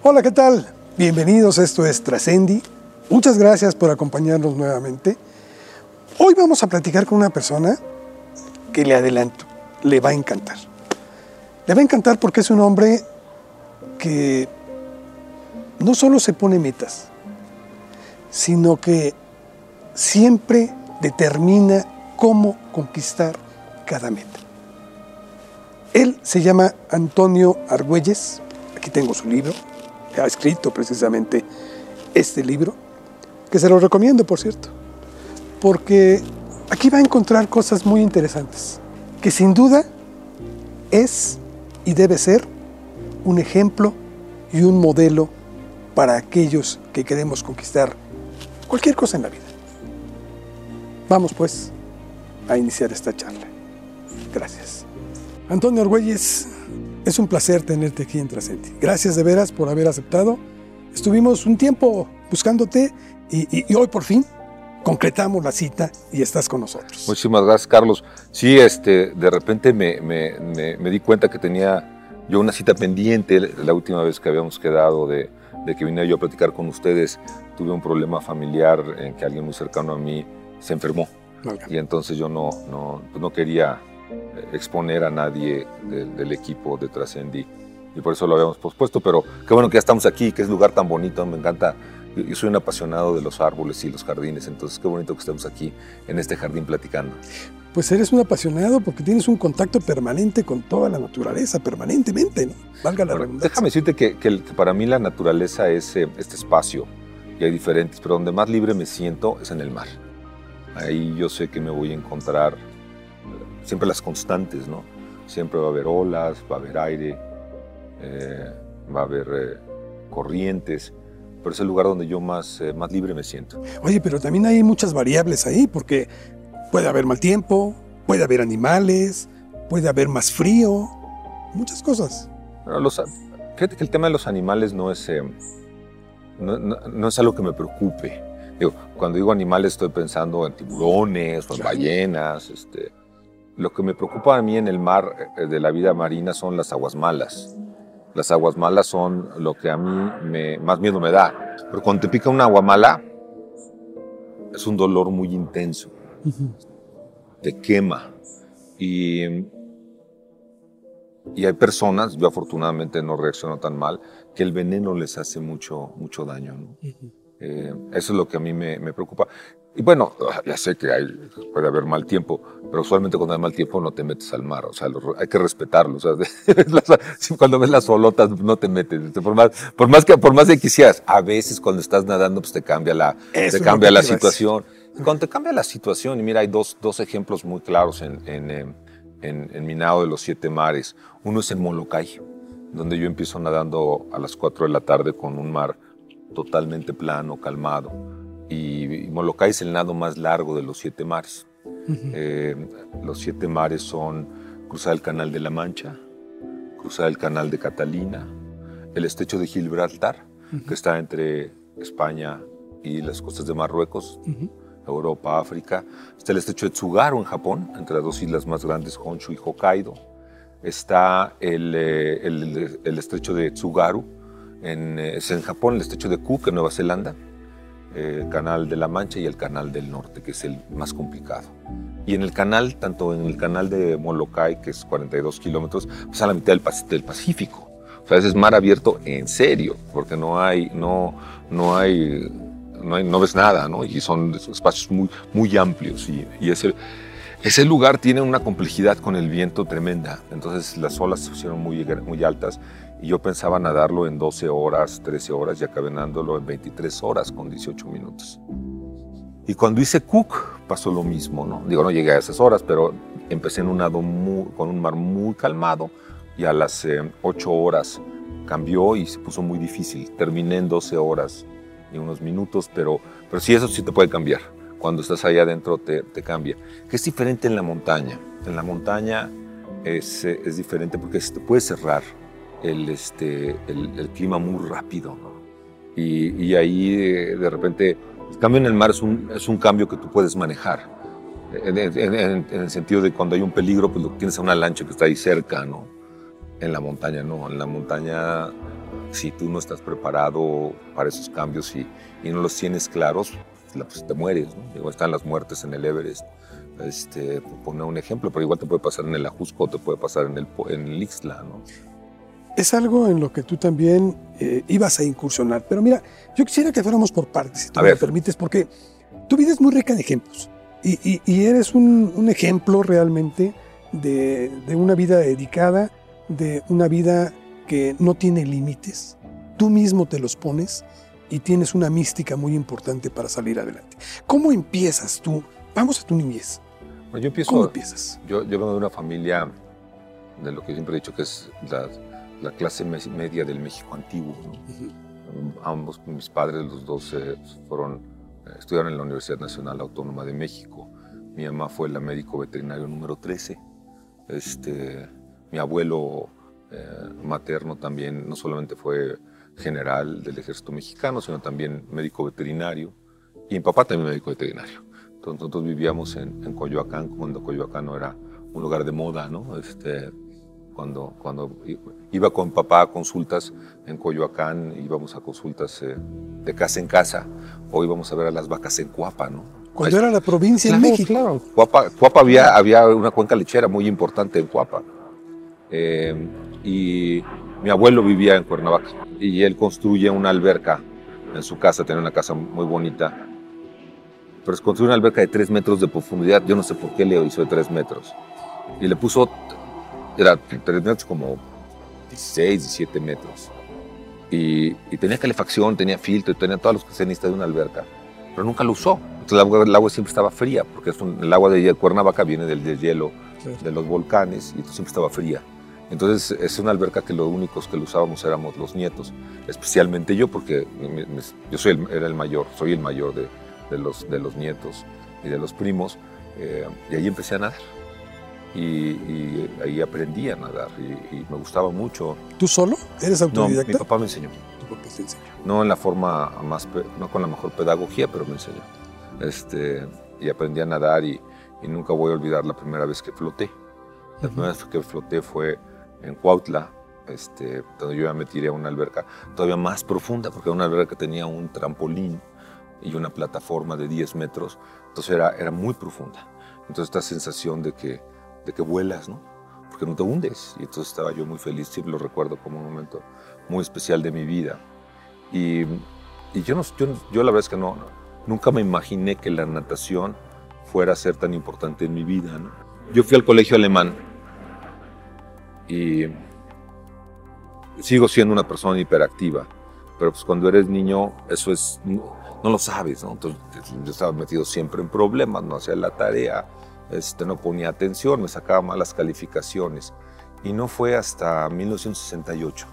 Hola, ¿qué tal? Bienvenidos, esto es Trascendi. Muchas gracias por acompañarnos nuevamente. Hoy vamos a platicar con una persona que le adelanto, le va a encantar. Le va a encantar porque es un hombre que no solo se pone metas, sino que siempre determina cómo conquistar cada meta. Él se llama Antonio Argüelles, aquí tengo su libro, ha escrito precisamente este libro, que se lo recomiendo, por cierto, porque aquí va a encontrar cosas muy interesantes, que sin duda es y debe ser un ejemplo y un modelo para aquellos que queremos conquistar cualquier cosa en la vida. Vamos pues a iniciar esta charla. Gracias. Antonio Argüelles, es un placer tenerte aquí en Trascendi. Gracias de veras por haber aceptado. Estuvimos un tiempo buscándote y, hoy por fin concretamos la cita y estás con nosotros. Muchísimas gracias, Carlos. Sí, este, de repente me, me, me, di cuenta que tenía yo una cita pendiente la última vez que habíamos quedado de, de que vine yo a platicar con ustedes. Tuve un problema familiar en que alguien muy cercano a mí se enfermó. Y entonces yo no, no, pues no quería exponer a nadie del, equipo de Trascendi y por eso lo habíamos pospuesto, pero qué bueno que ya estamos aquí, que es un lugar tan bonito, me encanta. Yo soy un apasionado de los árboles y los jardines, entonces qué bonito que estemos aquí en este jardín platicando. Pues eres un apasionado porque tienes un contacto permanente con toda la naturaleza, permanentemente, ¿no? Valga la redundancia. Déjame decirte que, que, para mí la naturaleza es eh, este espacio, y hay diferentes, pero donde más libre me siento es en el mar. Ahí yo sé que me voy a encontrar siempre las constantes, ¿no? Siempre va a haber olas, va a haber aire, eh, va a haber eh, corrientes, pero es el lugar donde yo más, eh, más libre me siento. Oye, pero también hay muchas variables ahí, porque puede haber mal tiempo, puede haber animales, puede haber más frío, muchas cosas. los, fíjate que el tema de los animales no es, no, no, es algo que me preocupe. Digo, cuando digo animales estoy pensando en tiburones o en ballenas, este, lo que me preocupa a mí en el mar eh, de la vida marina son las aguas malas. Las aguas malas son lo que a mí me, más miedo me da. Pero cuando te pica una agua mala, es un dolor muy intenso. Te quema. Y, y hay personas, yo afortunadamente no reacciono tan mal, que el veneno les hace mucho, mucho daño. Eh, eso es lo que a mí me, me preocupa. Y bueno, ya sé que hay, puede haber mal tiempo, pero usualmente cuando hay mal tiempo no te metes al mar, o sea, hay que respetarlo. O sea, cuando ves las olotas no te metes, este, por más, por más que por más que quisieras, a veces cuando estás nadando pues te cambia la, te cambia la situación. cuando te cambia la situación, y mira, hay dos, dos ejemplos muy claros en, en, en, en, mi nado de los siete mares. Uno es en Molokai, donde yo empiezo nadando a las 4 de la tarde con un mar totalmente plano, calmado y, Molokai es el nado más largo de los siete mares. Eh, los siete mares son cruzar el Canal de la Mancha, cruzar el Canal de Catalina, el estrecho de Gibraltar, que está entre España y las costas de Marruecos, Europa, África. Está el estrecho de Tsugaru en Japón, entre las dos islas más grandes, Honshu y Hokkaido. Está el, eh, el, estrecho de Tsugaru, en, eh, es en Japón, el estrecho de Cook en Nueva Zelanda el eh, Canal de la Mancha y el Canal del Norte, que es el más complicado. Y en el canal, tanto en el canal de Molokai, que es 42 kilómetros, pues a la mitad del, Pacífico. O sea, ese es mar abierto en serio, porque no hay, no, no hay, no, hay, no ves nada, ¿no? Y son espacios muy, muy amplios. Y, y ese, ese lugar tiene una complejidad con el viento tremenda. Entonces las olas se pusieron muy, muy altas y yo pensaba nadarlo en 12 horas, 13 horas y acabé nadándolo en 23 horas con 18 minutos. Y cuando hice Cook pasó lo mismo, ¿no? Digo, no llegué a esas horas, pero empecé en un nado con un mar muy calmado y a las 8 eh, horas cambió y se puso muy difícil. Terminé en 12 horas y unos minutos, pero, pero sí, eso sí te puede cambiar. Cuando estás allá adentro te, te cambia. Que es diferente en la montaña. En la montaña es, es diferente porque se te puede cerrar el, este, el, clima muy rápido. Y, ahí de, repente el cambio en el mar es un, es un cambio que tú puedes manejar. En, el sentido de cuando hay un peligro, pues lo tienes a una lancha que está ahí cerca, ¿no? En la montaña, no. En la montaña si tú no estás preparado para esos cambios y, y no los tienes claros, pues te mueres. ¿no? Digo, están las muertes en el Everest. Este, poner un ejemplo, pero igual te puede pasar en el Ajusco, te puede pasar en el, en el Ixtla, ¿no? Es algo en lo que tú también eh, ibas a incursionar. Pero mira, yo quisiera que fuéramos por partes, si tú A me ver. permites, porque tu vida es muy rica en ejemplos. Y, y- y eres un, un ejemplo realmente de, de una vida dedicada, de una vida que no tiene límites. Tú mismo te los pones y tienes una mística muy importante para salir adelante. ¿Cómo empiezas tú? Vamos a tu niñez. Bueno, yo empiezo, ¿Cómo empiezas? Yo, yo vengo de una familia de lo que siempre he dicho que es la, la clase me- media del México antiguo. ¿no? Ambos, mis padres, los dos, eh, fueron, eh, estudiaron en la Universidad Nacional Autónoma de México. Mi mamá fue la médico veterinario número 13. Este, mi abuelo eh, materno también no solamente fue general del ejército mexicano, sino también médico veterinario. Y mi papá también médico veterinario. Entonces, nosotros vivíamos en, en Coyoacán, cuando Coyoacán no era un lugar de moda, ¿no? Este, cuando, cuando iba con papá a consultas en Coyoacán, íbamos a consultas eh, de casa en casa, o íbamos a ver a las vacas en Cuapa, ¿no? Cuando Ahí- era la provincia en Claro, México. claro. Cuapa, Cuapa había, había una cuenca lechera muy importante en Cuapa. Eh, y mi abuelo vivía en Cuernavaca y él construye una alberca en su casa, tenía una casa muy bonita. Pero es construyó una alberca de 3 metros de profundidad, yo no sé por qué le hizo de 3 metros. Y le puso, era 3 metros como 16, 17 metros. Y, y tenía calefacción, tenía filtro, tenía todos los que se necesita de una alberca pero nunca lo usó. Entonces el agua, el agua siempre estaba fría, porque es un- el agua de Cuernavaca viene del deshielo Claro. de los volcanes y entonces siempre estaba fría. Entonces es una alberca que los únicos que lo usábamos éramos los nietos, especialmente yo, porque me- me- yo soy el, era el mayor, soy el mayor de, de los, de los nietos y de los primos, eh, y ahí empecé a nadar. Y, y ahí aprendí a nadar y, y me gustaba mucho. ¿Tú solo? ¿Eres No, mi autodidacta? papá me enseñó Tu papá te enseñó. no en la forma más, no con la mejor pedagogía, pero me enseñó. Este, y aprendí a nadar y, y nunca voy a olvidar la primera vez que floté. La primera vez que floté fue en Cuautla, este, donde yo ya me tiré a una alberca todavía más profunda, porque era una alberca que tenía un trampolín y una plataforma de 10 metros, entonces era, era muy profunda. Entonces esta sensación de que, de que vuelas, ¿no? Porque no te hundes. Y entonces estaba yo muy feliz, siempre lo recuerdo como un momento muy especial de mi vida. Y, y yo, no, yo, yo la verdad es que no, nunca me imaginé que la natación fuera a ser tan importante en mi vida. ¿no? Yo fui al colegio alemán y sigo siendo una persona hiperactiva, pero pues cuando eres niño eso es, no, no lo sabes, ¿no? Entonces yo estaba metido siempre en problemas, no hacía la tarea, este, no ponía atención, me sacaba malas calificaciones. Y no fue hasta 1968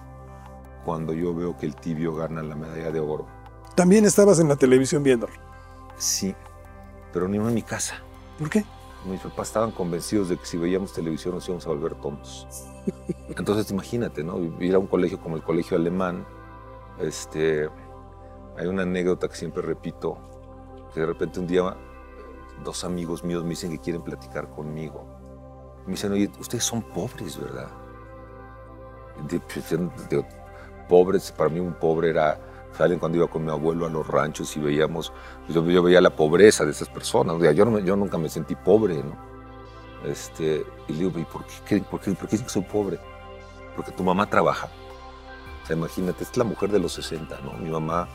cuando yo veo que el tibio gana la medalla de oro. También estabas en la televisión viéndolo. Sí, pero no en mi casa. ¿Por qué? Mis papás estaban convencidos de que si veíamos televisión nos íbamos a volver tontos. Entonces imagínate, ¿no? Ir a un colegio como el colegio alemán, este, hay una anécdota que siempre repito, que de repente un día dos amigos míos me dicen que quieren platicar conmigo. Me dicen, oye, ustedes son pobres, ¿verdad? De- pues, de- pobres, para mí un pobre era alguien cuando iba con mi abuelo a los ranchos y veíamos, pues, yo, veía la pobreza de esas personas. O sea, yo, yo nunca me sentí pobre, ¿no? Este, y le digo, ¿y por qué, por, qué, por dicen que soy pobre? Porque tu mamá trabaja. O sea, imagínate, es la mujer de los 60, ¿no? Mi mamá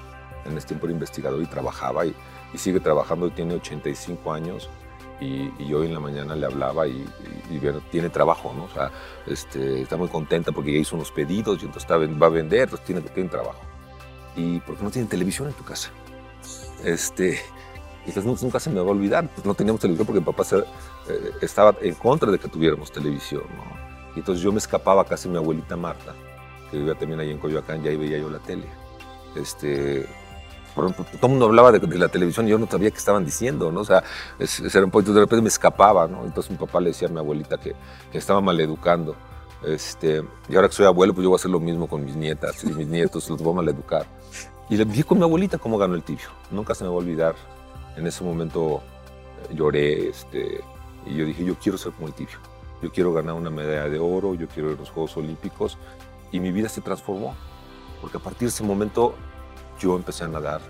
en ese tiempo era investigadora y trabajaba y, y sigue trabajando tiene 85 años. Y, y hoy en la mañana le hablaba y, y- y tiene trabajo, ¿no? O sea, este, está muy contenta porque ya hizo unos pedidos y entonces está, va a vender, entonces tiene, tiene trabajo. ¿Y por qué no tienen televisión en tu casa? Este, entonces nunca se me va a olvidar, pues no teníamos televisión porque mi papá se- eh, estaba en contra de que tuviéramos televisión, ¿no? Y entonces yo me escapaba a casa de mi abuelita Marta, que vivía también ahí en Coyoacán, y ahí veía yo la tele. Este, por ejemplo, todo el mundo hablaba de, de la televisión y yo no sabía qué estaban diciendo, ¿no? O sea, es- era un poquito, de repente me escapaba, ¿no? Entonces mi papá le decía a mi abuelita que, que estaba maleducando. Este, y ahora que soy abuelo, pues yo voy a hacer lo mismo con mis nietas y mis nietos, los voy a maleducar. Y le vi con mi abuelita cómo ganó el tibio. Nunca se me va a olvidar. En ese momento eh, lloré este, y yo dije, yo quiero ser como el tibio. Yo quiero ganar una medalla de oro, yo quiero ir a los Juegos Olímpicos. Y mi vida se transformó. Porque a partir de ese momento yo empecé a nadar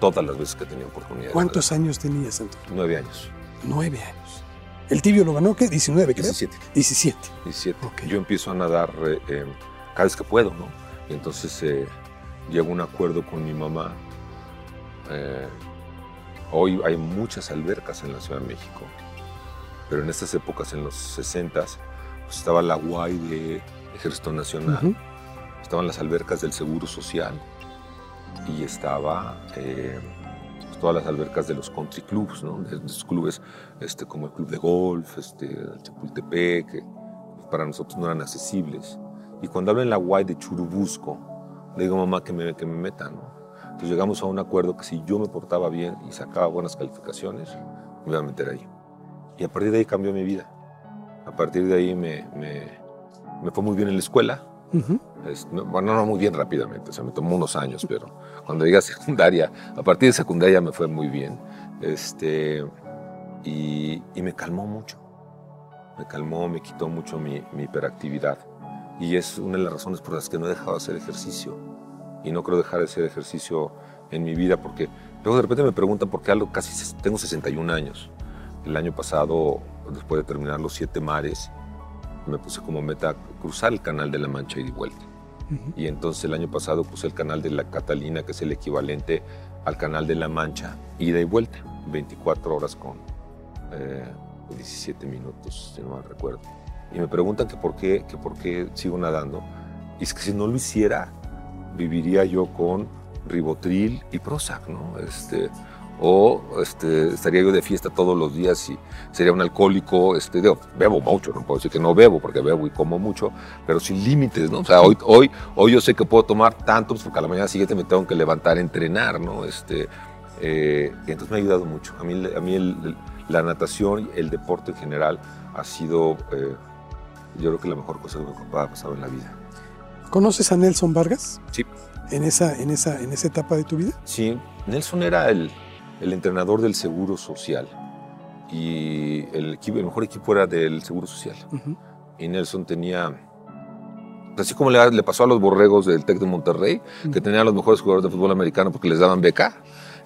todas las veces que tenía oportunidad. ¿Cuántos años tenías entonces? Nueve años. Nueve años. ¿El tibio lo ganó qué? 19, creo. 17. 17. 17. Ok. Yo empiezo a nadar eh, eh, cada vez que puedo, ¿no? Y entonces eh, llego a un acuerdo con mi mamá. Eh, hoy hay muchas albercas en la Ciudad de México, pero en estas épocas, en los 60, pues estaba la UAI de Ejército Nacional, estaban las albercas del Seguro Social y estaba eh, pues, todas las albercas de los country clubs, ¿no? de, esos clubes este, como el Club de Golf, este, el Chapultepec, que para nosotros no eran accesibles. Y cuando hablo en la UAI de Churubusco, le digo mamá que me, que me meta, ¿no? Entonces llegamos a un acuerdo que si yo me portaba bien y sacaba buenas calificaciones, me iba a meter ahí. Y a partir de ahí cambió mi vida. A partir de ahí me, me, me fue muy bien en la escuela. Ujú. Es- no- bueno, no muy bien rápidamente, o sea, me tomó unos años, pero cuando llegué a secundaria, a partir de secundaria me fue muy bien. Este, y, y me calmó mucho. Me calmó, me quitó mucho mi, mi hiperactividad. Y es una de las razones por las que no he dejado de hacer ejercicio. Y no creo dejar de hacer ejercicio en mi vida porque luego de repente me preguntan por qué algo, casi tengo 61 años. El año pasado, después de terminar los siete mares, me puse como meta cruzar el canal de la Mancha y de vuelta. Ujú. Y entonces el año pasado puse el canal de la Catalina, que es el equivalente al canal de la Mancha, ida y vuelta, 24 horas con eh, 17 minutos, si no mal recuerdo. Y me preguntan que por qué, que por qué sigo nadando. Y es que si no lo hiciera, viviría yo con ribotril y Prozac, ¿no? Este, o este, estaría yo de fiesta todos los días y sería un alcohólico, este, digo, bebo mucho, no puedo decir que no bebo porque bebo y como mucho, pero sin límites, ¿no? O sea, hoy, hoy, hoy yo sé que puedo tomar tanto, pues, porque a la mañana siguiente me tengo que levantar a entrenar, ¿no? Este, eh, y entonces me ha ayudado mucho. A mí, a mí el- el- la natación, el deporte en general, ha sido, eh, yo creo que la mejor cosa que me ha pasado en la vida. ¿Conoces a Nelson Vargas? Sí. En esa, en esa, en esa etapa de tu vida. Sí, Nelson era el, el entrenador del Seguro Social y el, equipo, el mejor equipo era del Seguro Social. Y Nelson tenía, así como le, le pasó a los borregos del TEC de Monterrey, que tenían los mejores jugadores de fútbol americano porque les daban beca,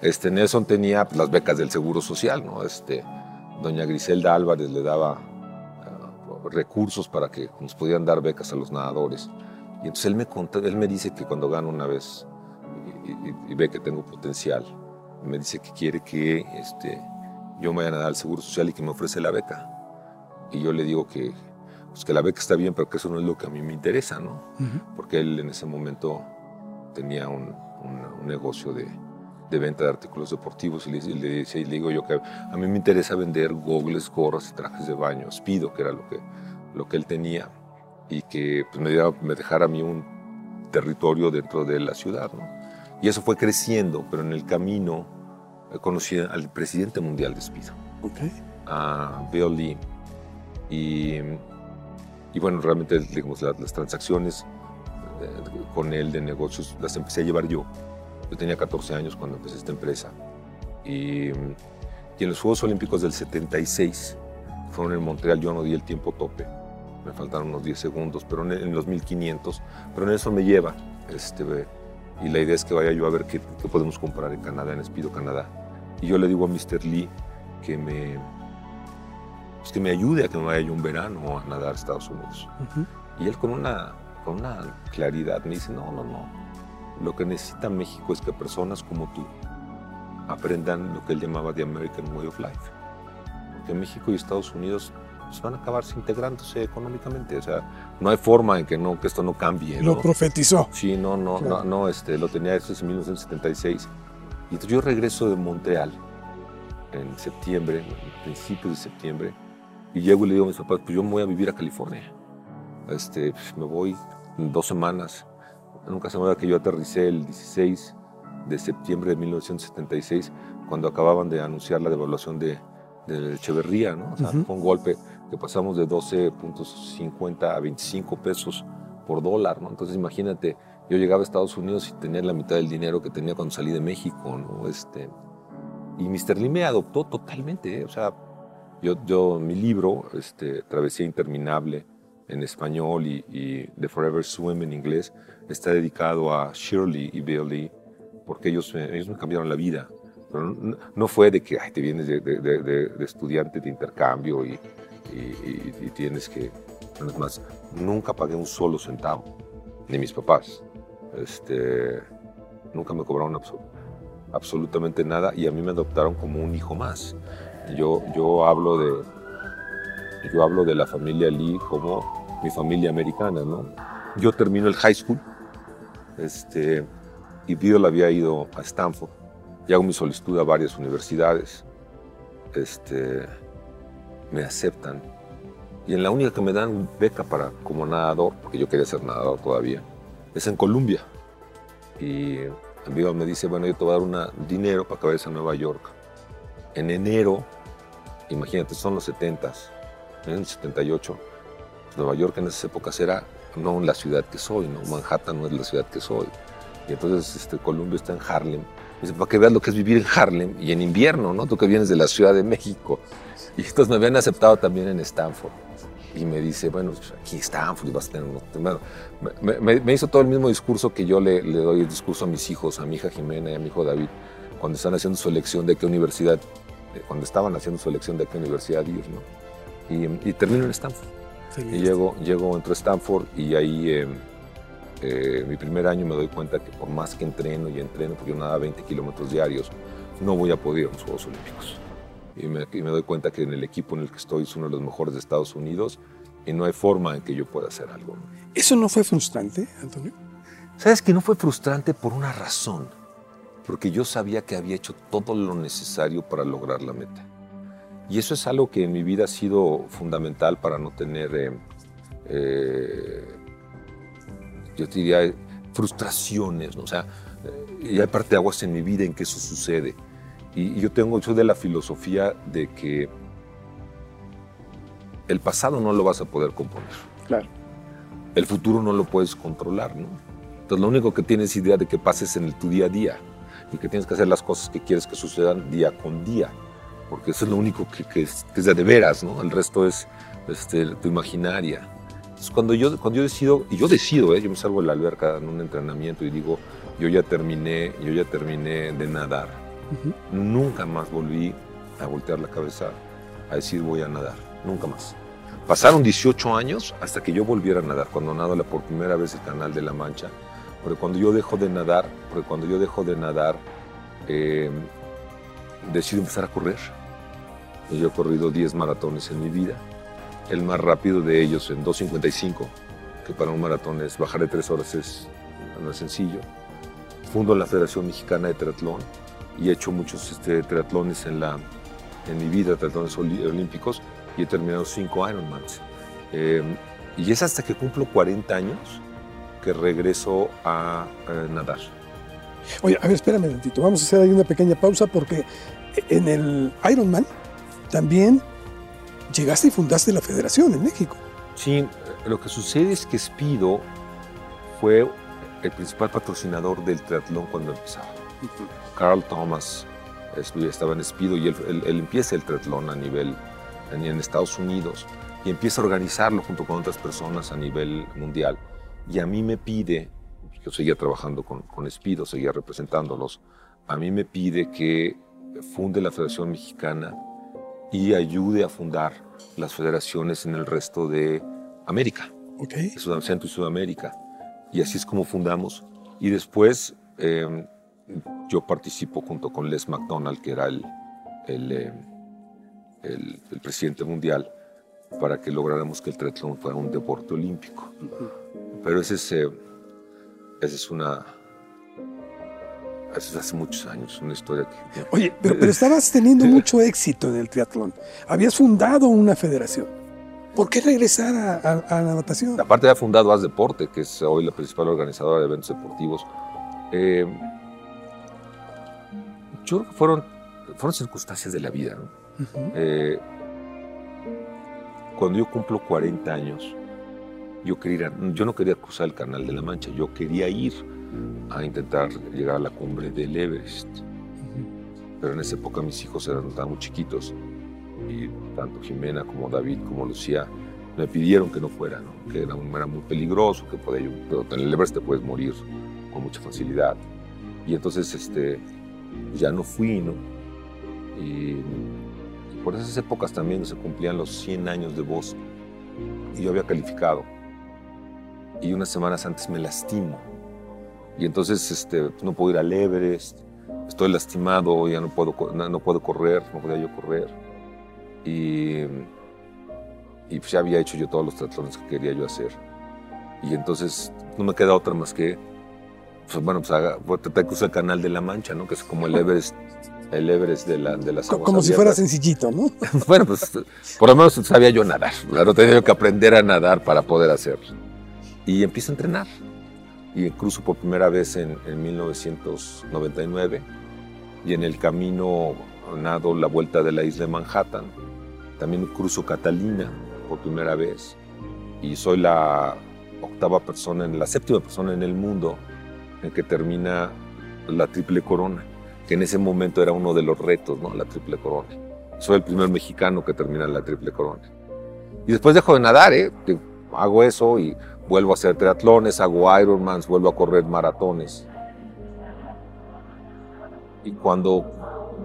este, Nelson tenía pues, las becas del Seguro Social, ¿no? Este, doña Griselda Álvarez le daba ah, recursos para que nos pudieran dar becas a los nadadores. Y entonces él me, contó, él me dice que cuando gano una vez y, y- y ve que tengo potencial, me dice que quiere que este, yo me vaya a nadar al Seguro Social y que me ofrece la beca. Y yo le digo que, pues que la beca está bien, pero que eso no es lo que a mí me interesa, ¿no? Porque él en ese momento tenía un, un- un negocio de, de venta de artículos deportivos y le, y le y le digo yo que a mí me interesa vender gogles, gorras y trajes de baño, Spido, que era lo que, lo que él tenía, y que pues, me, diera- me dejara a mí un territorio dentro de la ciudad, ¿no? Y eso fue creciendo, pero en el camino eh, conocí al presidente mundial de Spido Ok. a Bill Lee. Y, y bueno, realmente digamos, la- las, transacciones eh, con él de negocios las empecé a llevar yo. Yo tenía 14 años cuando empecé esta empresa. Y, y en los Juegos Olímpicos del 76, fueron en Montreal, yo no di el tiempo tope. Me faltaron unos 10 segundos, pero en, en los 1500. Pero en eso me lleva. Este, y la idea es que vaya yo a ver qué, qué podemos comprar en Canadá, en Espido, Canadá. Y yo le digo a Mr. Lee que me, pues que me ayude a que me vaya yo un verano a nadar a Estados Unidos. Ujú. Y él con una, con una claridad me dice, no, no, no. Lo que necesita México es que personas como tú aprendan lo que él llamaba The American Way of Life. Porque México y Estados Unidos pues, van a acabarse integrándose económicamente. O sea, no hay forma en que, no, que esto no cambie. Lo ¿no? profetizó. Sí, no, no, Claro. no, no, este, lo tenía eso en 1976. Y entonces yo regreso de Montreal en septiembre, principios de septiembre, y llego y le digo a mis papás, pues yo me voy a vivir a California. Este, pues, me voy en dos semanas. Nunca se me olvida que yo aterricé el 16 de septiembre de 1976, cuando acababan de anunciar la devaluación de, de Echeverría, ¿no? O sea, Ujú. fue un golpe que pasamos de 12.50 a 25 pesos por dólar, ¿no? Entonces imagínate, yo llegaba a Estados Unidos y tenía la mitad del dinero que tenía cuando salí de México, ¿no? Este, y Mr. Lee me adoptó totalmente, ¿eh? o sea, yo, yo, mi libro, este, Travesía Interminable, en español y, The Forever Swim en inglés está dedicado a Shirley y Billy porque ellos, ellos me cambiaron la vida. Pero no, fue de que te vienes de, estudiante de intercambio y, y, tienes que... Es más, nunca pagué un solo centavo, ni mis papás. Este, nunca me cobraron absolutamente nada y a mí me adoptaron como un hijo más. Yo, yo, hablo de, yo hablo de la familia Lee como mi familia americana. ¿no? Yo termino el high school este, y Bill había ido a Stanford y hago mi solicitud a varias universidades. Este, me aceptan. Y en la única que me dan beca para como nadador, porque yo quería ser nadador todavía, es en Colombia. Y Viva me dice, bueno, yo te voy a dar dinero para que vayas a Nueva York. En enero, imagínate, son los 70s, en el 78, Nueva York en esas épocas era no la ciudad que soy, ¿no? Manhattan no es la ciudad que soy. Y entonces este, Colombia está en Harlem. Dice, para que veas lo que es vivir en Harlem y en invierno, ¿no? Tú que vienes de la Ciudad de México. Y entonces me habían aceptado también en Stanford. Y me dice, bueno, pues, aquí Stanford, vas a tener bueno, me, me, hizo todo el mismo discurso que yo le, le, doy el discurso a mis hijos, a mi hija Jimena y a mi hijo David, cuando están haciendo su elección de qué universidad, eh, cuando estaban haciendo su elección de qué universidad ir, ¿no? Y, y termino en Stanford. Y llego, llego, entro a Stanford y ahí eh, eh, mi primer año me doy cuenta que por más que entreno y entreno, porque yo nadaba 20 kilómetros diarios, no voy a poder ir a los Juegos Olímpicos. Y me, y me, doy cuenta que en el equipo en el que estoy es uno de los mejores de Estados Unidos y no hay forma en que yo pueda hacer algo. ¿Eso no fue frustrante, Antonio? Sabes que no fue frustrante por una razón, porque yo sabía que había hecho todo lo necesario para lograr la meta. Y eso es algo que en mi vida ha sido fundamental para no tener, eh, eh, yo diría, frustraciones, ¿no? o sea, eh, y hay parte de aguas en mi vida en que eso sucede. Y, yo tengo, yo de la filosofía de que el pasado no lo vas a poder componer. Claro. El futuro no lo puedes controlar, ¿no? Entonces lo único que tienes idea de que pases en tu día a día y que tienes que hacer las cosas que quieres que sucedan día con día porque eso es lo único que, es, de veras, ¿no? El resto es este, tu imaginaria. Entonces, cuando yo, cuando yo decido, y yo decido, ¿eh? yo me salgo de la alberca en un entrenamiento y digo, yo ya terminé, yo ya terminé de nadar. Nunca más volví a voltear la cabeza a decir voy a nadar, nunca más. Pasaron 18 años hasta que yo volviera a nadar, cuando nado la por primera vez el Canal de la Mancha, porque cuando yo dejo de nadar, porque cuando yo dejo de nadar, eh, decido empezar a correr. Yo he corrido 10 maratones en mi vida. El más rápido de ellos en 2.55, que para un maratón es bajar de 3 horas, es, no es sencillo. Fundo la Federación Mexicana de Triatlón y he hecho muchos este, triatlones en, la, en mi vida, triatlones olímpicos, y he terminado 5 Ironmans. Eh, y es hasta que cumplo 40 años que regreso a nadar. Oye, a ver, espérame un momentito. Vamos a hacer ahí una pequeña pausa porque en el Ironman también llegaste y fundaste la federación en México. Sí, lo que sucede es que Speedo fue el principal patrocinador del triatlón cuando empezaba. Carl Thomas estaba en Speedo y él, empieza el triatlón a nivel en Estados Unidos y empieza a organizarlo junto con otras personas a nivel mundial. Y a mí me pide, yo seguía trabajando con, con seguía representándolos, a mí me pide que funde la Federación Mexicana y ayude a fundar las federaciones en el resto de América, okay. Centro y Sudamérica. Y así es como fundamos. Y después em, yo participo junto con Les McDonald, que era el, el, em, el, presidente mundial, para que lográramos que el triatlón fuera un deporte olímpico. Pero ese es, eh, esa es una, es hace muchos años, una historia que... Oye, pero, estabas teniendo mucho éxito en el triatlón. Habías fundado una federación. ¿Por qué regresar a, la natación? Aparte había fundado Haz Deporte, que es hoy la principal organizadora de eventos deportivos. Eh, yo creo que fueron, fueron circunstancias de la vida. Eh, cuando yo cumplo 40 años, yo, quería, yo no quería cruzar el Canal de la Mancha, yo quería ir a intentar llegar a la cumbre del Everest. Pero en esa época mis hijos eran tan muy chiquitos y tanto Jimena como David como Lucía me pidieron que no fuera, ¿no? que era, era, muy peligroso, que podía yo, pero en el Everest te puedes morir con mucha facilidad. Y entonces este, ya no fui, ¿no? Y por esas épocas también se cumplían los 100 años de voz y yo había calificado. Y unas semanas antes me lastimo. Y entonces este, no puedo ir al Everest, estoy lastimado, ya no puedo, no, puedo correr, no podía yo correr. Y, y pues ya había hecho yo todos los triatlones que quería yo hacer. Y entonces no me queda otra más que, pues, bueno, pues haga, pues, te que el canal de la Mancha, ¿no? Que es como el Everest el Everest de, la, de las Como si fuera sencillito, ¿no? bueno, pues por lo menos sabía yo nadar. Claro, tenía que aprender a nadar para poder hacerlo. Y empiezo a entrenar. Y cruzo por primera vez en, en 1999. Y en el camino nado la vuelta de la isla de Manhattan. También cruzo Catalina por primera vez. Y soy la octava persona, la séptima persona en el mundo en que termina la triple corona que en ese momento era uno de los retos, ¿no? La triple corona. Soy el primer mexicano que termina la triple corona. Y después dejo de nadar, ¿eh? Hago eso y vuelvo a hacer triatlones, hago Ironmans, vuelvo a correr maratones. Y cuando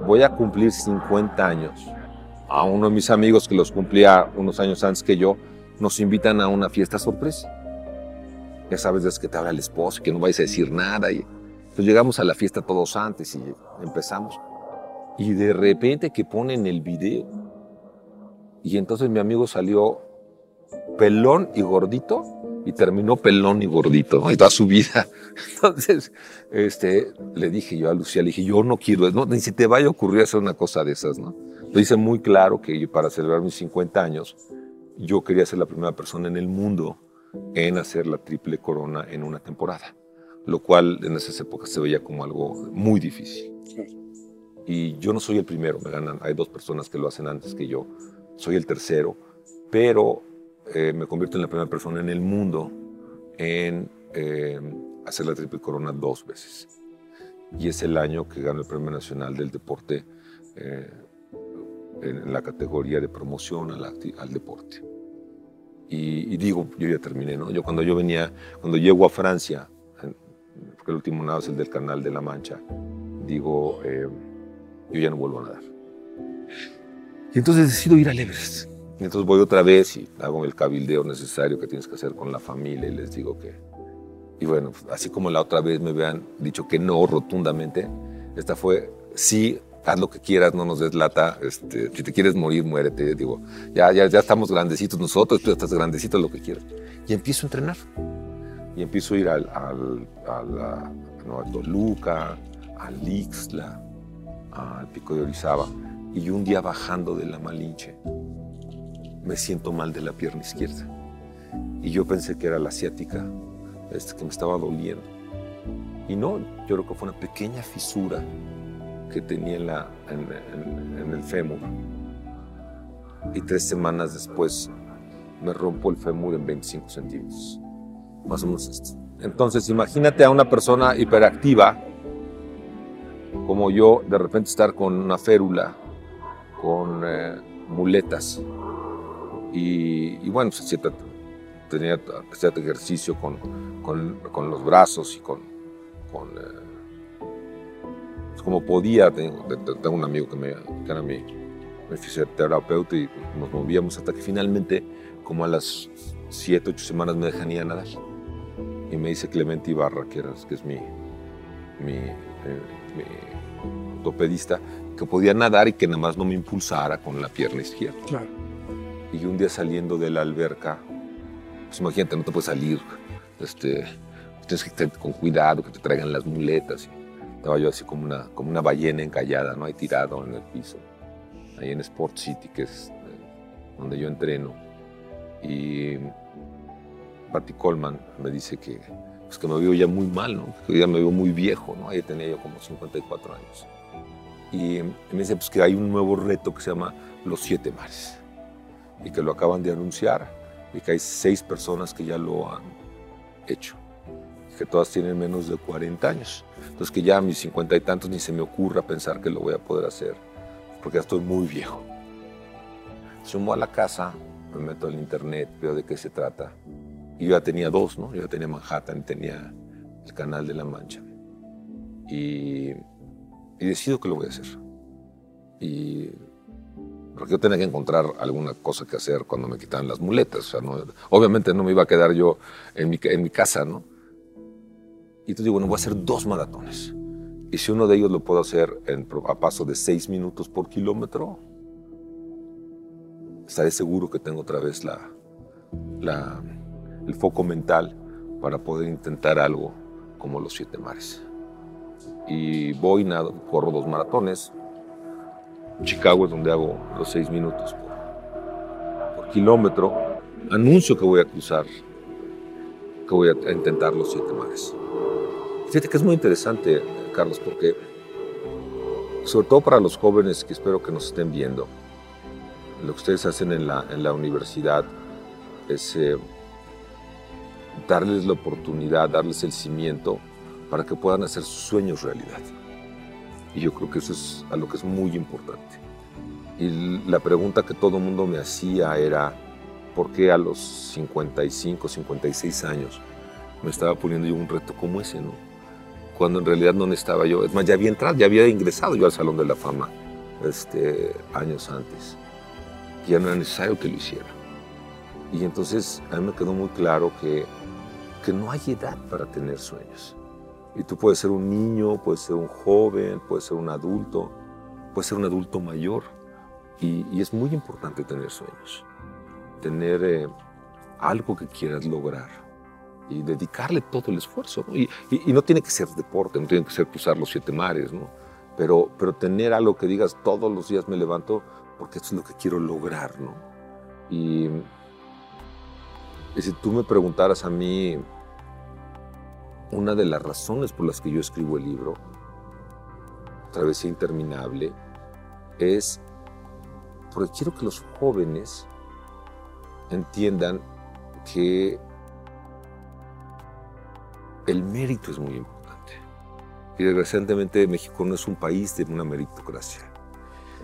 voy a cumplir 50 años, a uno de mis amigos que los cumplía unos años antes que yo, nos invitan a una fiesta sorpresa. Ya sabes, es que te habla el esposo, que no vais a decir nada. Y entonces llegamos a la fiesta todos antes y empezamos. Y de repente que ponen el video. Y entonces mi amigo salió pelón y gordito y terminó pelón y gordito, y toda su vida. Entonces, este, le dije yo a Lucía, le dije, yo no quiero, no, ni si te vaya a ocurrir hacer una cosa de esas, ¿no? Lo hice muy claro que para celebrar mis 50 años, yo quería ser la primera persona en el mundo en hacer la triple corona en una temporada lo cual en esas épocas se veía como algo muy difícil. Y yo no soy el primero, me ganan, hay dos personas que lo hacen antes que yo, soy el tercero, pero eh, me convierto en la primera persona en el mundo en eh, hacer la triple corona dos veces. Y es el año que gano el Premio Nacional del Deporte eh, en la categoría de promoción al, deporte. Y, digo, yo ya terminé, ¿no? Yo cuando yo venía, cuando llego a Francia porque el último nado es el del Canal de la Mancha, digo, yo ya no vuelvo a nadar. Y entonces decido ir al Everest. Entonces voy otra vez y hago el cabildeo necesario que tienes que hacer con la familia y les digo que... Y bueno, así como la otra vez me habían dicho que no rotundamente, esta fue sí, haz lo que quieras, no nos des lata, este, si te quieres morir, muérete. Digo, ya, ya, ya estamos grandecitos nosotros, tú estás grandecito, lo que quieras. Y empiezo a entrenar y empiezo a ir al, al, a, Toluca, al Ixtla, al Pico de Orizaba. Y un día bajando de la Malinche, me siento mal de la pierna izquierda. Y yo pensé que era la asiática, este, que me estaba doliendo. Y no, yo creo que fue una pequeña fisura que tenía en, la, en, el fémur. Y tres semanas después me rompo el fémur en 25 centímetros más o menos esto. Entonces, imagínate a una persona hiperactiva, como yo, de repente estar con una férula, con eh, muletas. Y, bueno, tenía este ejercicio con, con, los brazos y con... eh, pues, como podía, tengo, un amigo que, me, que era mi, fisioterapeuta y nos movíamos hasta que finalmente, como a las 7, 8 semanas, me dejan ir a nadar y me dice Clemente Ibarra, que, que es mi, mi, eh, ortopedista, que podía nadar y que nada más no me impulsara con la pierna izquierda. Claro. Y un día saliendo de la alberca, pues imagínate, no te puedes salir, este, tienes que estar con cuidado, que te traigan las muletas. Estaba yo así como una, como una ballena encallada, ¿no? Ahí tirado en el piso, ahí en Sport City, que es eh, donde yo entreno. Y Patty Coleman me dice que, pues que me veo ya muy mal, ¿no? que ya me veo muy viejo, ¿no? ahí tenía yo como 54 años. Y me dice pues, que hay un nuevo reto que se llama Los Siete Mares y que lo acaban de anunciar y que hay seis personas que ya lo han hecho que todas tienen menos de 40 años. Entonces que ya a mis 50 y tantos ni se me ocurra pensar que lo voy a poder hacer porque ya estoy muy viejo. Sumo a la casa, me meto al internet, veo de qué se trata. Y yo ya tenía dos, ¿no? Yo ya tenía Manhattan tenía el Canal de la Mancha. Y, y decido que lo voy a hacer. Y porque yo tenía que encontrar alguna cosa que hacer cuando me quitaban las muletas. O sea, no, obviamente no me iba a quedar yo en mi, en mi casa, ¿no? Y entonces digo, bueno, voy a hacer dos maratones. Y si uno de ellos lo puedo hacer en, a paso de seis minutos por kilómetro, estaré seguro que tengo otra vez la, la, el foco mental para poder intentar algo como los siete mares. Y voy, nado, corro dos maratones, Chicago es donde hago los seis minutos por, kilómetro. Anuncio que voy a cruzar, que voy a intentar los siete mares. Fíjate que es muy interesante, Carlos, porque sobre todo para los jóvenes que espero que nos estén viendo, lo que ustedes hacen en la, en la universidad es eh, darles la oportunidad, darles el cimiento para que puedan hacer sus sueños realidad. Y yo creo que eso es algo que es muy importante. Y la pregunta que todo el mundo me hacía era, ¿por qué a los 55, 56 años me estaba poniendo yo un reto como ese, no? Cuando en realidad no necesitaba yo. Es más, ya había entrado, ya había ingresado yo al Salón de la Fama este, años antes. Ya no era necesario que lo hiciera. Y entonces a mí me quedó muy claro que, que no hay edad para tener sueños. Y tú puedes ser un niño, puedes ser un joven, puedes ser un adulto, puedes ser un adulto mayor. Y, es muy importante tener sueños, tener eh, algo que quieras lograr y dedicarle todo el esfuerzo. Y, no tiene que ser deporte, no tiene que ser cruzar los siete mares, ¿no? Pero, pero tener algo que digas todos los días me levanto porque esto es lo que quiero lograr, ¿no? Y, y si tú me preguntaras a mí, una de las razones por las que yo escribo el libro, Travesía Interminable, es porque quiero que los jóvenes entiendan que el mérito es muy importante. Y desgraciadamente México no es un país de una meritocracia.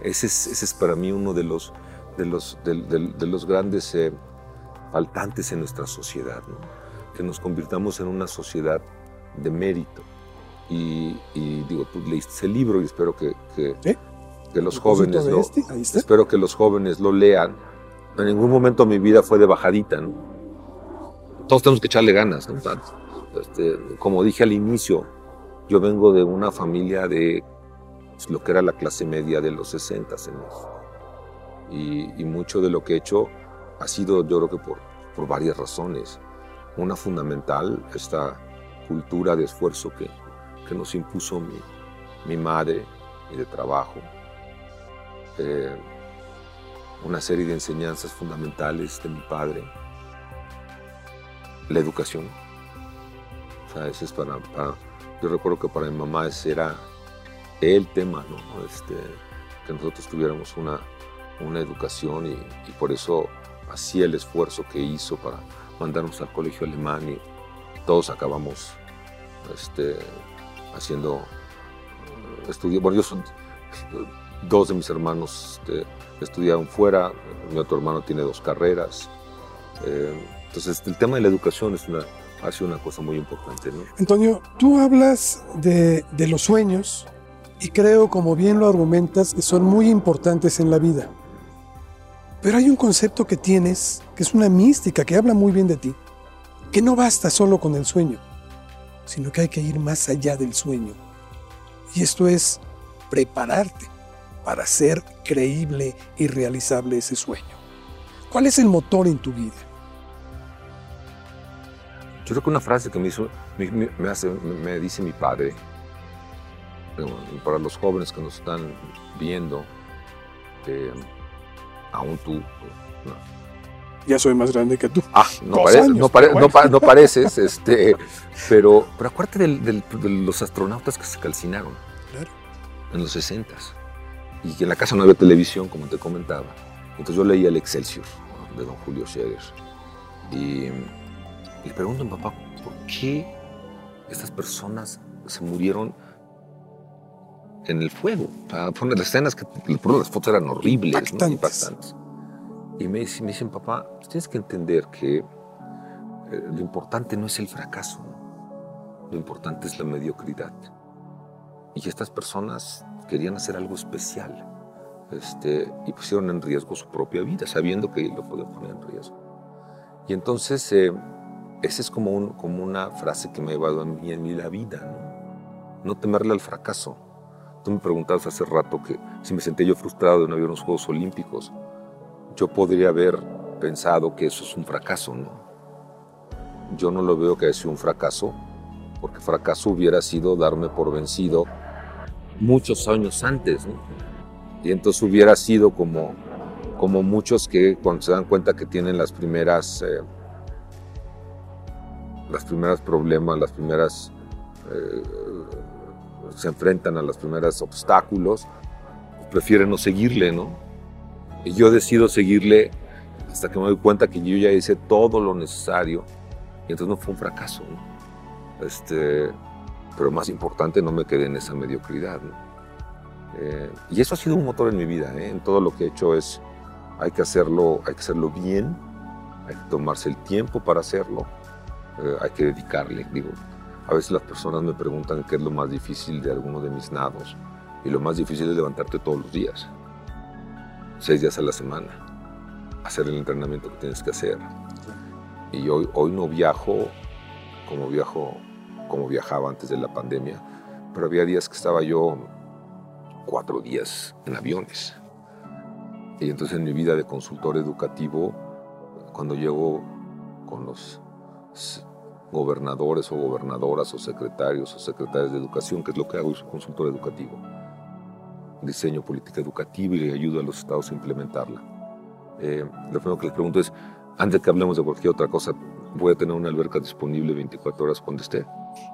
Ese es, para mí uno de los, de los, de, los grandes eh, faltantes en nuestra sociedad, que nos convirtamos en una sociedad de mérito. Y, digo, tú leíste el libro y espero que, que, los jóvenes lo, este, espero que los jóvenes lo lean. En ningún momento mi vida fue de bajadita, ¿no? Todos tenemos que echarle ganas, ¿no? Este, como dije al inicio, yo vengo de una familia de pues, lo que era la clase media de los 60 en Y, y, mucho de lo que he hecho ha sido, yo creo que por, por varias razones. Una fundamental, esta cultura de esfuerzo que, que nos impuso mi, mi, madre y de trabajo. Eh, una serie de enseñanzas fundamentales de mi padre. La educación. O sea, ese es para, yo recuerdo que para mi mamá ese era el tema, ¿no? Este, que nosotros tuviéramos una, una educación y, y, por eso hacía el esfuerzo que hizo para mandarnos al colegio alemán y todos acabamos este, haciendo estudios. Bueno, yo son, dos de mis hermanos este, estudiaron fuera, mi otro hermano tiene dos carreras. Eh, entonces, el tema de la educación es una, ha sido una cosa muy importante. Antonio, tú hablas de, de los sueños y creo, como bien lo argumentas, que son muy importantes en la vida. Pero hay un concepto que tienes, que es una mística, que habla muy bien de ti, que no basta solo con el sueño sino que hay que ir más allá del sueño. Y esto es prepararte para hacer creíble y realizable ese sueño. ¿Cuál es el motor en tu vida? Yo creo que una frase que me, hizo, me, dice mi padre, para los jóvenes que nos están viendo, eh, aún tú, ya soy más grande que tú. Ah, no, no, pareces, este, pero, pero acuérdate de los astronautas que se calcinaron claro. en los 60 y que en la casa no había televisión, como te comentaba. Entonces yo leía el Excelsior de don Julio Scherer y, le pregunto a mi papá, ¿por qué estas personas se murieron en el fuego? Poner las escenas que las fotos eran horribles, impactantes. Y me, me dicen, papá, tienes que entender que eh, lo importante no es el fracaso, lo importante es la mediocridad. Y estas personas querían hacer algo especial este, y pusieron en riesgo su propia vida, sabiendo que lo podían poner en riesgo. Y entonces, eh, esa es como, un, como una frase que me ha llevado en mí, en mí la vida, ¿no? no temerle al fracaso. Tú me preguntabas hace rato que si me sentía yo frustrado de no haber unos Juegos Olímpicos, yo podría haber pensado que eso es un fracaso, ¿no? Yo no lo veo que haya sido un fracaso, porque fracaso hubiera sido darme por vencido muchos años antes, ¿no? Y entonces hubiera sido como, como muchos que cuando se dan cuenta que tienen las primeras, eh, las primeras problemas, las primeras, eh, se enfrentan a los primeros obstáculos, prefieren no seguirle, ¿no? Y yo decido seguirle hasta que me doy cuenta que yo ya hice todo lo necesario y entonces no fue un fracaso. Este, pero más importante, no me quedé en esa mediocridad. Eh, y eso ha sido un motor en mi vida. ¿eh? En todo lo que he hecho es, hay que hacerlo, hay que hacerlo bien, hay que tomarse el tiempo para hacerlo, eh, hay que dedicarle. Digo, a veces las personas me preguntan qué es lo más difícil de alguno de mis nados. Y lo más difícil es levantarte todos los días, seis días a la semana, hacer el entrenamiento que tienes que hacer. Y hoy, hoy no viajo como viajo, como viajaba antes de la pandemia, pero había días que estaba yo cuatro días en aviones. Y entonces en mi vida de consultor educativo, cuando llego con los gobernadores o gobernadoras o secretarios o secretarias de educación, que es lo que hago, soy consultor educativo. Diseño política educativa y le ayudo a los estados a implementarla. Eh, lo primero que les pregunto es, antes que hablemos de cualquier otra cosa, voy a tener una alberca disponible 24 horas cuando esté.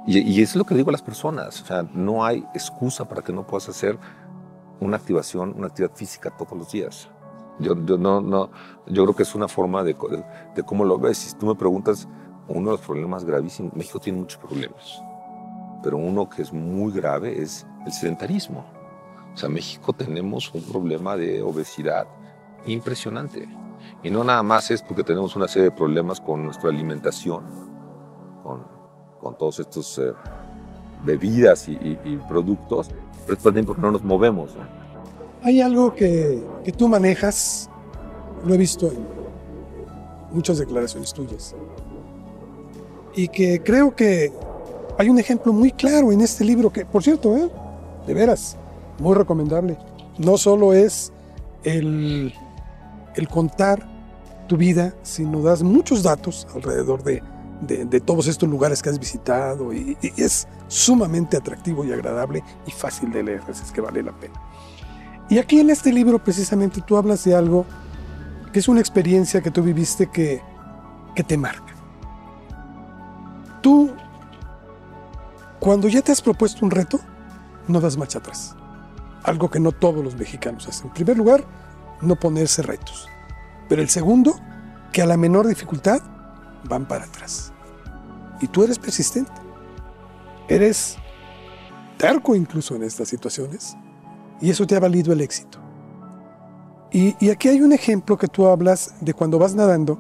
Y, y es lo que digo a las personas, o sea, no hay excusa para que no puedas hacer una activación, una actividad física todos los días. Yo, no, no, yo creo que es una forma de, de, cómo lo ves. Si tú me preguntas, uno de los problemas gravísimos, México tiene muchos problemas, pero uno que es muy grave es el sedentarismo. O sea, México tenemos un problema de obesidad impresionante. Y no nada más es porque tenemos una serie de problemas con nuestra alimentación, con, con todos estos eh, bebidas y, productos, pero también porque no nos movemos. Hay algo que, que tú manejas, lo he visto en muchas declaraciones tuyas, y que creo que hay un ejemplo muy claro en este libro que, por cierto, ¿eh? de veras, muy recomendable. No solo es el, contar tu vida, sino das muchos datos alrededor de, todos estos lugares que has visitado y, es sumamente atractivo y agradable y fácil de leer, es que vale la pena. Y aquí en este libro precisamente tú hablas de algo que es una experiencia que tú viviste que, que te marca. Tú, cuando ya te has propuesto un reto, no das marcha atrás. Algo que no todos los mexicanos hacen. En primer lugar, no ponerse retos. Pero el segundo, que a la menor dificultad van para atrás. Y tú eres persistente. Eres terco incluso en estas situaciones. Y eso te ha valido el éxito. Y, aquí hay un ejemplo que tú hablas de cuando vas nadando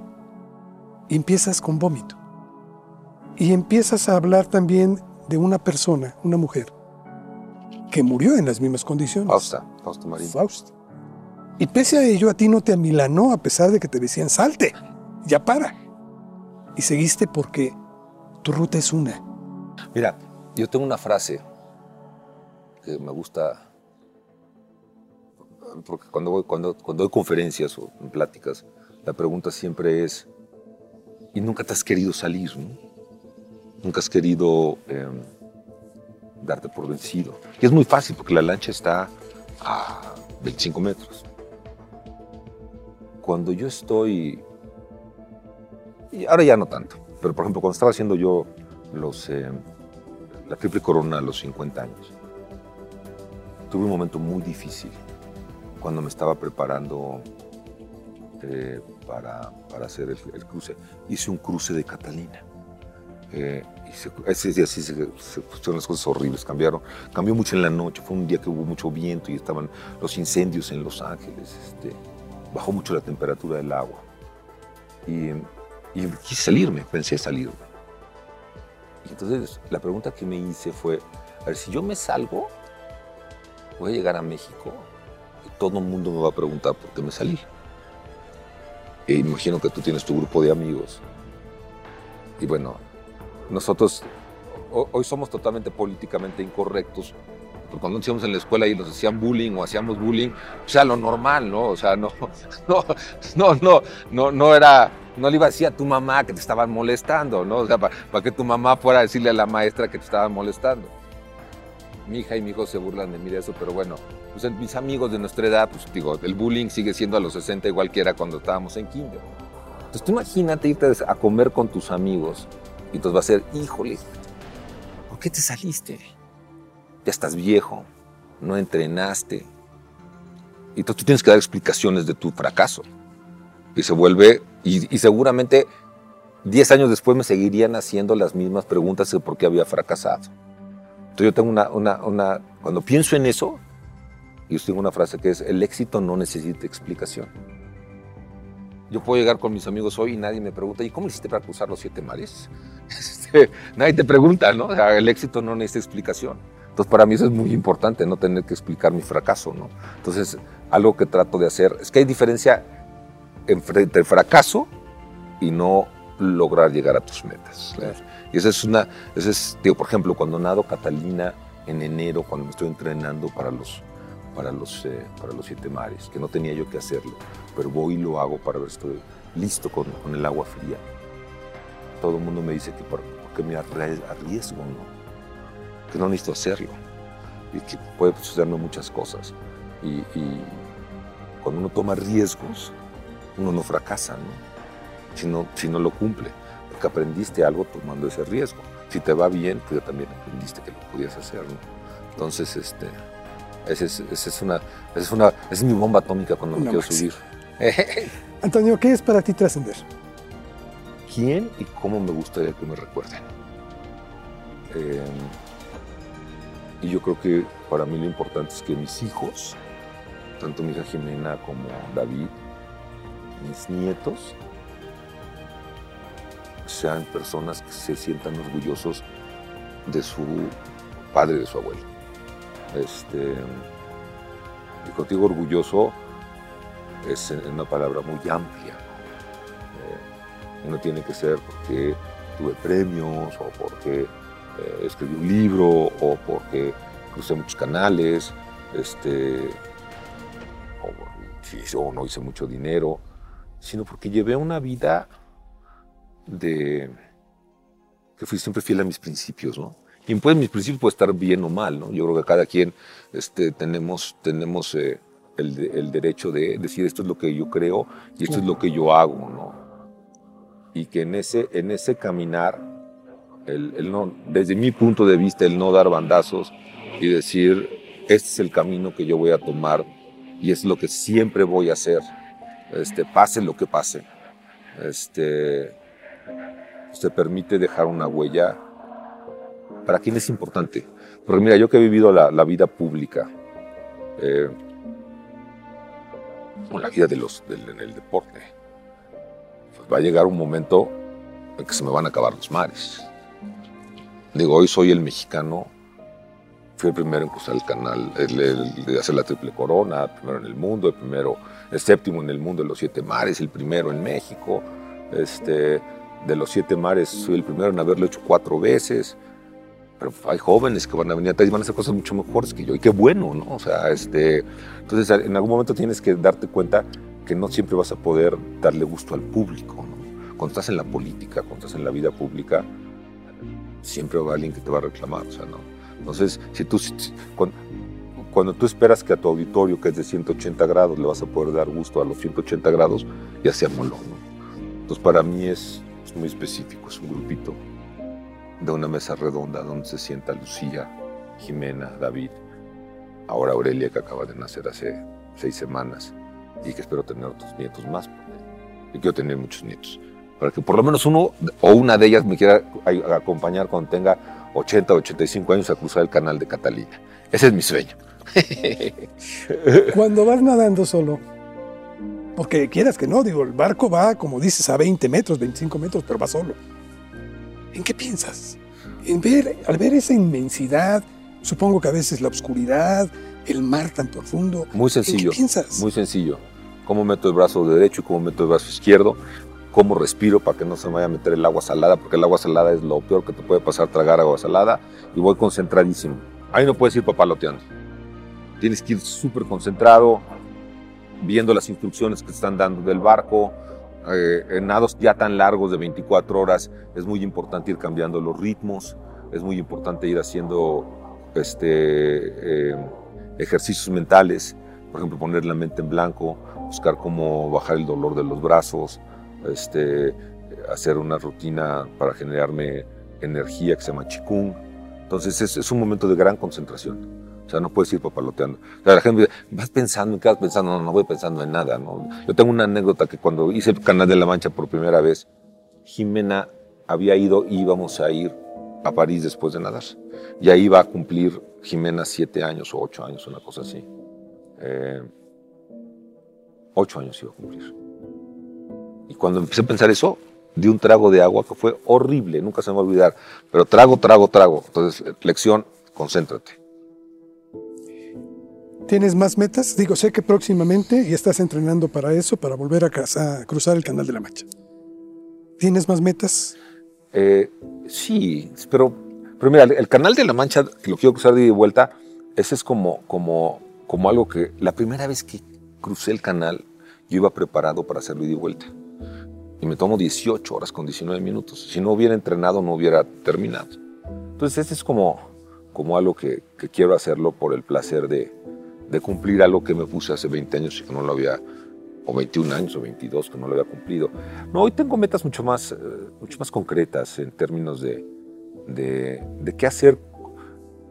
y empiezas con vómito. Y empiezas a hablar también de una persona, una mujer, que murió en las mismas condiciones. Fausta, Fausta Marín. Fausta. Y pese a ello, a ti no te amilanó a pesar de que te decían, salte, ya para y seguiste porque tu ruta es una. Mira, yo tengo una frase que me gusta, porque cuando, voy, cuando, cuando doy conferencias o en pláticas, la pregunta siempre es, ¿y nunca te has querido salir? Nunca has querido em, darte por vencido. Y es muy fácil porque la lancha está a 25 metros. Cuando yo estoy y ahora ya no tanto. Pero por ejemplo, cuando estaba haciendo yo los, eh, la triple corona a los 50 años, tuve un momento muy difícil cuando me estaba preparando eh, para, para, hacer el, cruce. Hice un cruce de Catalina. Eh, y ese día sí se, se, pusieron las cosas horribles, cambiaron. Cambió mucho en la noche, fue un día que hubo mucho viento y estaban los incendios en Los Ángeles. Este, bajó mucho la temperatura del agua. Y, y quise salirme, pensé salirme. Y entonces la pregunta que me hice fue, a ver, si yo me salgo, voy a llegar a México y todo el mundo me va a preguntar por qué me salí. E imagino que tú tienes tu grupo de amigos. Y bueno, nosotros hoy somos totalmente políticamente incorrectos. Cuando íbamos en la escuela y nos hacían bullying o hacíamos bullying, o sea, lo normal, ¿no? O sea, no, no, no, no, no, no era, no le iba a decir a tu mamá que te estaban molestando, ¿no? O sea, para, para que tu mamá fuera a decirle a la maestra que te estaban molestando mi hija y mi hijo se burlan de mí de eso, pero bueno, pues mis amigos de nuestra edad, pues digo, el bullying sigue siendo a los 60 igual que era cuando estábamos en kinder. Entonces tú imagínate irte a comer con tus amigos y entonces va a ser, híjole, ¿por qué te saliste? Ya estás viejo, no entrenaste. Y entonces tú tienes que dar explicaciones de tu fracaso. Y se vuelve, y, y seguramente 10 años después me seguirían haciendo las mismas preguntas de por qué había fracasado. Entonces yo tengo una, una, una, cuando pienso en eso, yo tengo una frase que es, el éxito no necesita explicación. Yo puedo llegar con mis amigos hoy y nadie me pregunta, ¿y cómo hiciste para cruzar los siete mares? Este, nadie te pregunta, ¿no? el éxito no necesita explicación. Entonces para mí eso es muy importante, no tener que explicar mi fracaso, ¿no? Entonces algo que trato de hacer, es que hay diferencia entre fracaso y no lograr llegar a tus metas. Y esa es una, esa es, digo, por ejemplo, cuando nado Catalina en enero, cuando me estoy entrenando para los, para los, eh, para los siete mares, que no tenía yo que hacerlo, pero voy y lo hago para ver si estoy listo con, con el agua fría. Todo el mundo me dice que por, qué me arriesgo, ¿no? Que no necesito hacerlo. Y que puede sucederme muchas cosas. Y, y cuando uno toma riesgos, uno no fracasa, ¿no? Si no, si no lo cumple que aprendiste algo tomando ese riesgo. Si te va bien, pues también aprendiste que lo podías hacer, ¿no? Entonces, este, esa es, es, una, es, una, es mi bomba atómica cuando me quiero subir. Antonio, ¿qué es para ti trascender? ¿Quién y cómo me gustaría que me recuerden? Eh, y yo creo que para mí lo importante es que mis hijos, tanto mi hija Jimena como David, mis nietos, sean personas que se sientan orgullosos de su padre de su abuelo. Este, y contigo orgulloso es una palabra muy amplia. Eh, uno tiene que ser porque tuve premios o porque eh, escribí un libro o porque crucé muchos canales, este, o, o no hice mucho dinero, sino porque llevé una vida de que fui siempre fiel a mis principios, ¿no? Y pues mis principios pueden estar bien o mal, ¿no? Yo creo que cada quien este, tenemos, tenemos eh, el, el, derecho de decir esto es lo que yo creo y esto es lo que yo hago, ¿no? Y que en ese, en ese caminar, el, el no, desde mi punto de vista, el no dar bandazos y decir, este es el camino que yo voy a tomar y es lo que siempre voy a hacer, este, pase lo que pase. Este, te permite dejar una huella. ¿Para quién es importante? Porque mira, yo que he vivido la, vida pública, eh, o la vida de los, en el deporte, pues va a llegar un momento en que se me van a acabar los mares. Digo, hoy soy el mexicano, fui el primero en cruzar el canal, de hacer la triple corona, primero en el mundo, el primero, el séptimo en el mundo de los siete mares, el primero en México. Este, de los siete mares soy el primero en haberlo hecho cuatro veces. Pero hay jóvenes que van a venir atrás y van a hacer cosas mucho mejores que yo. Y qué bueno, ¿no? O sea, este, entonces en algún momento tienes que darte cuenta que no siempre vas a poder darle gusto al público, ¿no? Cuando estás en la política, cuando estás en la vida pública, siempre va alguien que te va a reclamar, o sea, ¿no? Entonces, si tú, cuando, cuando, tú esperas que a tu auditorio, que es de 180 grados, le vas a poder dar gusto a los 180 grados, ya se amoló, ¿no? Entonces, para mí es muy específico, es un grupito de una mesa redonda donde se sienta Lucía, Jimena, David, ahora Aurelia que acaba de nacer hace seis semanas y que espero tener otros nietos más. Y quiero tener muchos nietos. Para que por lo menos uno o una de ellas me quiera acompañar cuando tenga 80 o 85 años a cruzar el canal de Catalina. Ese es mi sueño. Cuando vas nadando solo, Porque quieras que no, digo, el barco va, como dices, a 20 metros, 25 metros, pero va solo. ¿En qué piensas? En ver, al ver esa inmensidad, supongo que a veces la oscuridad, el mar tan profundo. Muy sencillo. ¿En qué piensas? Muy sencillo. Cómo meto el brazo derecho y cómo meto el brazo izquierdo. Cómo respiro para que no se me vaya a meter el agua salada, porque el agua salada es lo peor que te puede pasar tragar agua salada. Y voy concentradísimo. Ahí no puedes ir papaloteando. Tienes que ir súper concentrado, viendo las instrucciones que te están dando del barco. Eh, en nados ya tan largos de 24 horas es muy importante ir cambiando los ritmos, es muy importante ir haciendo este, eh, ejercicios mentales, por ejemplo, poner la mente en blanco, buscar cómo bajar el dolor de los brazos, este, hacer una rutina para generarme energía que se llama Qigong. Entonces es, es un momento de gran concentración. O sea, no puedes ir papaloteando. O sea, la gente dice, vas pensando, ¿en qué vas pensando? No, no voy pensando en nada. ¿no? Yo tengo una anécdota que cuando hice Canal de la Mancha por primera vez, Jimena había ido y íbamos a ir a París después de nadar. Y ahí va a cumplir Jimena siete años o ocho años, una cosa así. Eh, ocho años iba a cumplir. Y cuando empecé a pensar eso, di un trago de agua que fue horrible, nunca se me va a olvidar. Pero trago, trago, trago. Entonces, lección, concéntrate. ¿Tienes más metas? Digo, sé que próximamente y estás entrenando para eso, para volver a, cruzar el Canal de la Mancha. ¿Tienes más metas? Eh, sí, pero, pero el Canal de la Mancha, que lo quiero cruzar de vuelta, ese es como, como, como algo que la primera vez que crucé el canal, yo iba preparado para hacerlo y vuelta. Y me tomo 18 horas con 19 minutos. Si no hubiera entrenado, no hubiera terminado. Entonces, ese es como, como algo que quiero hacerlo por el placer de, de cumplir algo que me puse hace 20 años y que no lo había, o 21 años o 22 que no lo había cumplido. No, hoy tengo metas mucho más, eh, mucho más concretas en términos de, de, de qué hacer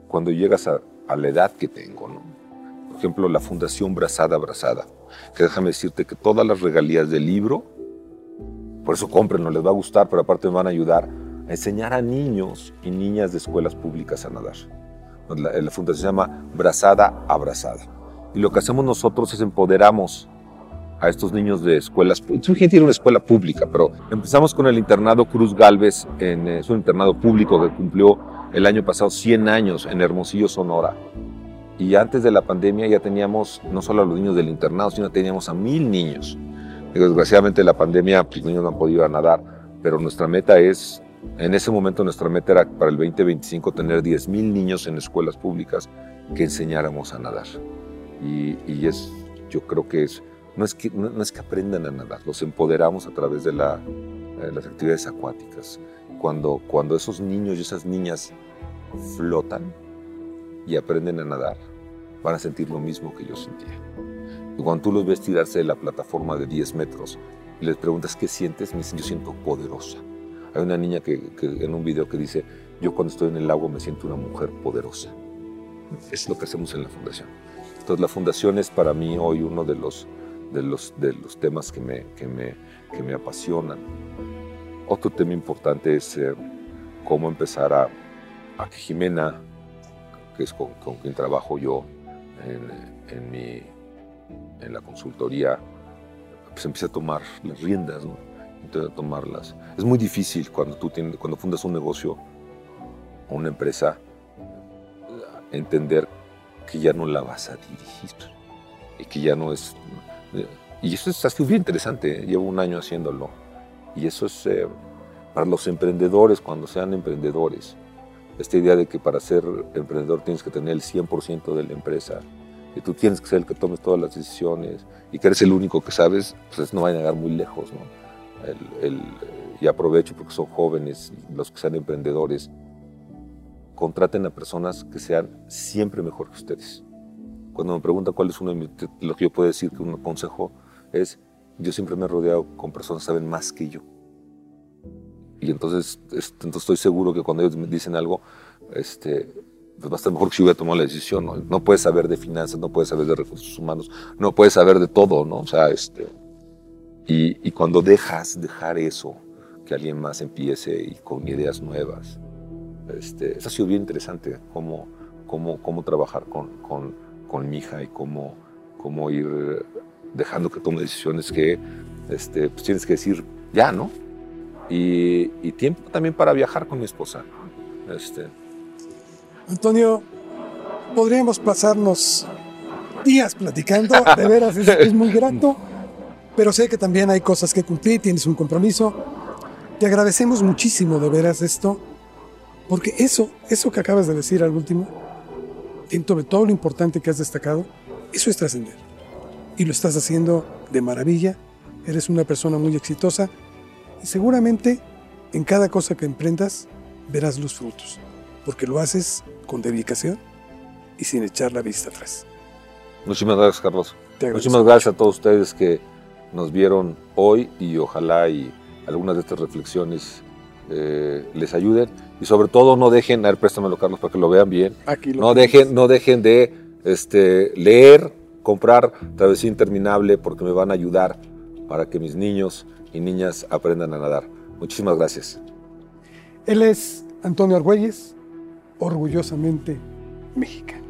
cuando llegas a, la edad que tengo. ¿no? Por ejemplo, la Fundación Brazada Brazada, que déjame decirte que todas las regalías del libro, por eso compren, no les va a gustar, pero aparte me van a ayudar a enseñar a niños y niñas de escuelas públicas a nadar. La, la, fundación se llama Brazada Abrazada. Y lo que hacemos nosotros es empoderamos a estos niños de escuelas. Gente tiene una escuela pública, pero empezamos con el internado Cruz Galvez, en, es un internado público que cumplió el año pasado 100 años en Hermosillo, Sonora. Y antes de la pandemia ya teníamos no solo a los niños del internado, sino teníamos a mil niños. Desgraciadamente la pandemia, pues, los niños no han podido nadar, pero nuestra meta es en ese momento nuestra meta era para el 2025 tener 10.000 niños en escuelas públicas que enseñáramos a nadar. Y, y es, yo creo que es no, es que, no, es que aprendan a nadar, los empoderamos a través de, de las actividades acuáticas. Cuando, cuando esos niños y esas niñas flotan y aprenden a nadar, van a sentir lo mismo que yo sentía. Cuando tú los ves tirarse de la plataforma de 10 metros y les preguntas qué sientes, me dicen, yo siento poderosa. Hay una niña que, que, en un video que dice, yo cuando estoy en el lago me siento una mujer poderosa. Es lo que hacemos en la fundación. Entonces la fundación es para mí hoy uno de los, de los, de los temas que me, que, me, que me apasionan. Otro tema importante es cómo empezar a, a, que Jimena, que es con, con quien trabajo yo en, en, mi, en la consultoría, pues empiece a tomar las riendas, ¿no? De tomarlas. Es muy difícil cuando tú tienes, cuando fundas un negocio o una empresa entender que ya no la vas a dirigir y que ya no es y eso es así bien interesante. ¿eh? Llevo un año haciéndolo y eso es eh, para los emprendedores cuando sean emprendedores. Esta idea de que para ser emprendedor tienes que tener el 100% de la empresa y tú tienes que ser el que tomes todas las decisiones y que eres el único que sabes, pues no va a llegar muy lejos, ¿no? El, el, y aprovecho porque son jóvenes, los que sean emprendedores, contraten a personas que sean siempre mejor que ustedes. Cuando me preguntan cuál es uno de mis, lo que yo puedo decir que un consejo es, yo siempre me he rodeado con personas que saben más que yo. Y entonces, entonces estoy seguro que cuando ellos me dicen algo, este, pues va a estar mejor que si hubiera tomado la decisión. ¿no? no puedes saber de finanzas, no puedes saber de recursos humanos, no puedes saber de todo, ¿no? O sea, este, y, cuando dejas dejar eso, que alguien más empiece y con ideas nuevas, este, ha sido bien interesante, cómo, cómo, cómo trabajar con, con, mi hija y cómo, cómo ir dejando que tome decisiones que este, pues tienes que decir ya, ¿no? Y, y tiempo también para viajar con mi esposa. Este, Antonio, podríamos pasarnos días platicando, de veras es, es muy grato, pero sé que también hay cosas que cumplir, tienes un compromiso. Te agradecemos muchísimo de veras esto, porque eso, eso que acabas de decir al último, dentro de todo lo importante que has destacado, eso es trascender. Y lo estás haciendo de maravilla, eres una persona muy exitosa y seguramente en cada cosa que emprendas verás los frutos, porque lo haces con dedicación y sin echar la vista atrás. muchísimas gracias, Carlos. Muchísimas gracias a todos ustedes que nos vieron hoy y ojalá y algunas de estas reflexiones eh, les ayuden. Y sobre todo no dejen, a ver, préstamelo Carlos para que lo vean bien. Aquí lo No tienes. dejen, no dejen de este, leer, comprar Travesía Interminable porque me van a ayudar para que mis niños y niñas aprendan a nadar. Muchísimas gracias. Él es Antonio Argüelles, orgullosamente mexicano.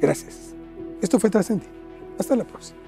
Gracias. Esto fue Trascendi. Hasta la próxima.